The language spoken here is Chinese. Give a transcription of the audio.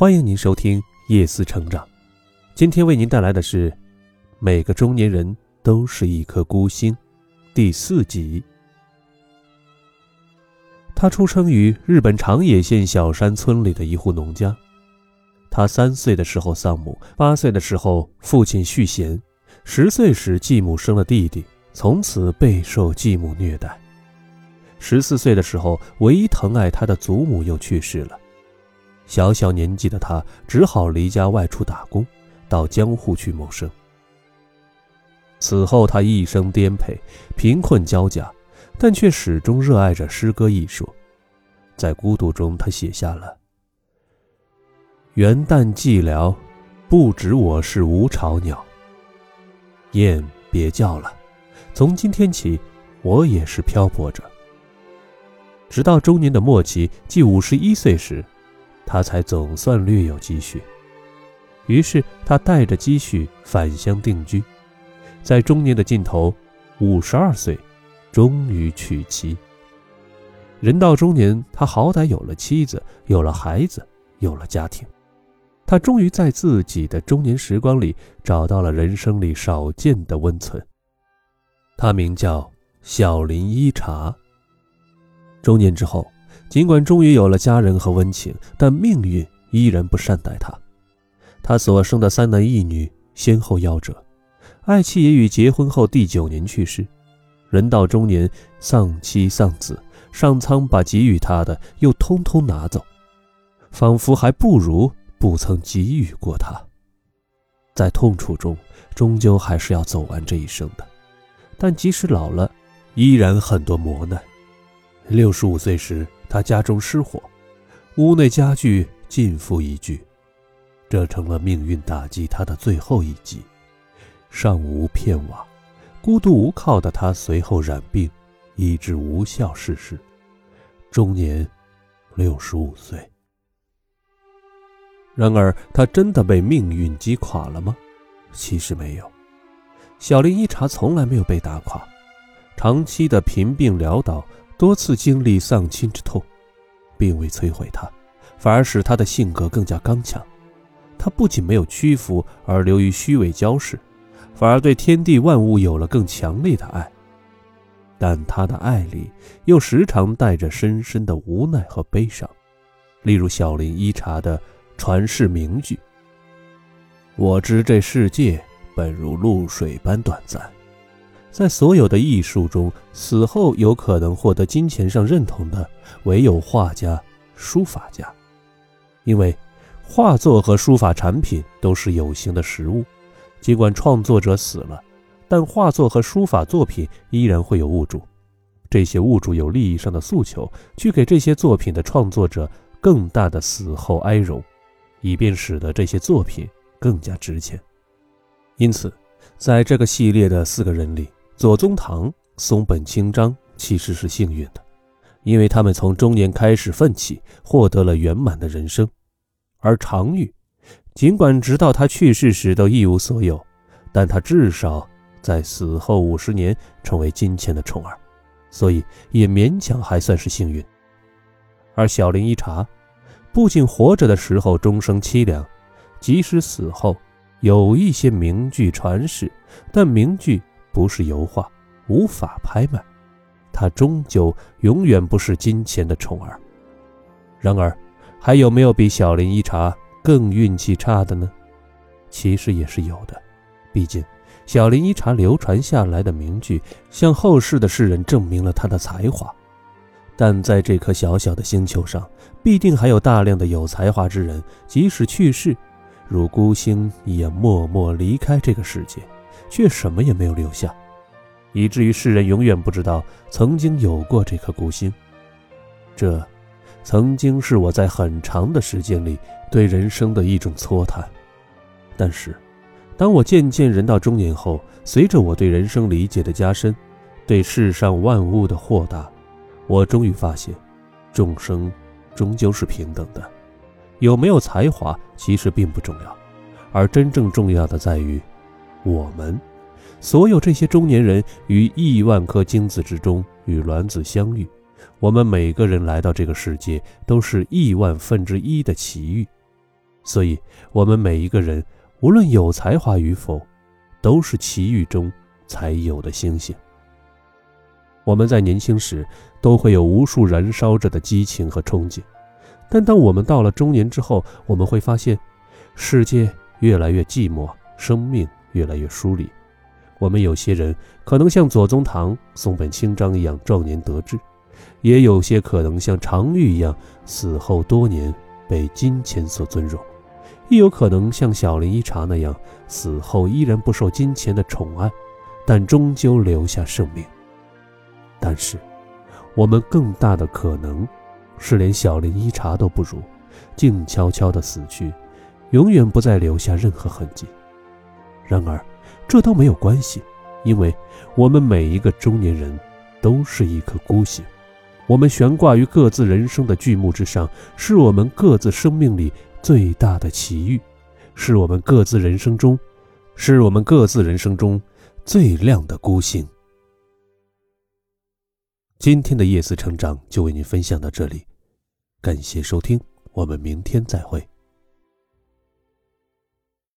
欢迎您收听《夜思成长》，今天为您带来的是《每个中年人都是一颗孤星》第四集。他出生于日本长野县小山村里的一户农家。他三岁的时候丧母，八岁的时候父亲续弦，十岁时继母生了弟弟，从此备受继母虐待。十四岁的时候，唯一疼爱他的祖母又去世了。小小年纪的他只好离家外出打工，到江户去谋生。此后，他一生颠沛，贫困交加，但却始终热爱着诗歌艺术。在孤独中，他写下了“元旦寂寥，不止我是无巢鸟。雁别叫了，从今天起，我也是漂泊着。”直到中年的末期，即五十一岁时。他才总算略有积蓄，于是他带着积蓄返乡定居，在中年的尽头，五十二岁，终于娶妻。人到中年，他好歹有了妻子，有了孩子，有了家庭，他终于在自己的中年时光里找到了人生里少见的温存。他名叫小林一茶。中年之后。尽管终于有了家人和温情，但命运依然不善待他。他所生的三男一女先后夭折，爱妻也于结婚后第九年去世。人到中年，丧妻丧子，上苍把给予他的又通通拿走，仿佛还不如不曾给予过他。在痛楚中，终究还是要走完这一生的。但即使老了，依然很多磨难。六十五岁时。他家中失火，屋内家具尽付一炬，这成了命运打击他的最后一击。上无片瓦，孤独无靠的他随后染病，医治无效逝世，终年六十五岁。然而，他真的被命运击垮了吗？其实没有，小林一茶从来没有被打垮，长期的贫病潦倒。多次经历丧亲之痛，并未摧毁他，反而使他的性格更加刚强。他不仅没有屈服而流于虚伪骄饰，反而对天地万物有了更强烈的爱。但他的爱里又时常带着深深的无奈和悲伤。例如小林一茶的传世名句：“我知这世界本如露水般短暂。”在所有的艺术中，死后有可能获得金钱上认同的，唯有画家、书法家，因为画作和书法产品都是有形的实物，尽管创作者死了，但画作和书法作品依然会有物主，这些物主有利益上的诉求，去给这些作品的创作者更大的死后哀荣，以便使得这些作品更加值钱。因此，在这个系列的四个人里。左宗棠、松本清张其实是幸运的，因为他们从中年开始奋起，获得了圆满的人生；而常玉，尽管直到他去世时都一无所有，但他至少在死后五十年成为金钱的宠儿，所以也勉强还算是幸运。而小林一茶，不仅活着的时候终生凄凉，即使死后有一些名句传世，但名句。不是油画，无法拍卖，他终究永远不是金钱的宠儿。然而，还有没有比小林一茶更运气差的呢？其实也是有的，毕竟小林一茶流传下来的名句，向后世的世人证明了他的才华。但在这颗小小的星球上，必定还有大量的有才华之人，即使去世，如孤星一样默默离开这个世界。却什么也没有留下，以至于世人永远不知道曾经有过这颗孤星。这，曾经是我在很长的时间里对人生的一种搓谈。但是，当我渐渐人到中年后，随着我对人生理解的加深，对世上万物的豁达，我终于发现，众生终究是平等的。有没有才华其实并不重要，而真正重要的在于。我们，所有这些中年人于亿万颗精子之中与卵子相遇。我们每个人来到这个世界，都是亿万分之一的奇遇。所以，我们每一个人，无论有才华与否，都是奇遇中才有的星星。我们在年轻时都会有无数燃烧着的激情和憧憬，但当我们到了中年之后，我们会发现，世界越来越寂寞，生命越来越疏离。我们有些人可能像左宗棠、松本清张一样壮年得志，也有些可能像常玉一样死后多年被金钱所尊荣，亦有可能像小林一茶那样死后依然不受金钱的宠爱，但终究留下盛名。但是，我们更大的可能，是连小林一茶都不如，静悄悄的死去，永远不再留下任何痕迹。然而，这都没有关系，因为我们每一个中年人，都是一颗孤星，我们悬挂于各自人生的巨幕之上，是我们各自生命里最大的奇遇，是我们各自人生中，是我们各自人生中最亮的孤星。今天的夜思成长就为您分享到这里，感谢收听，我们明天再会。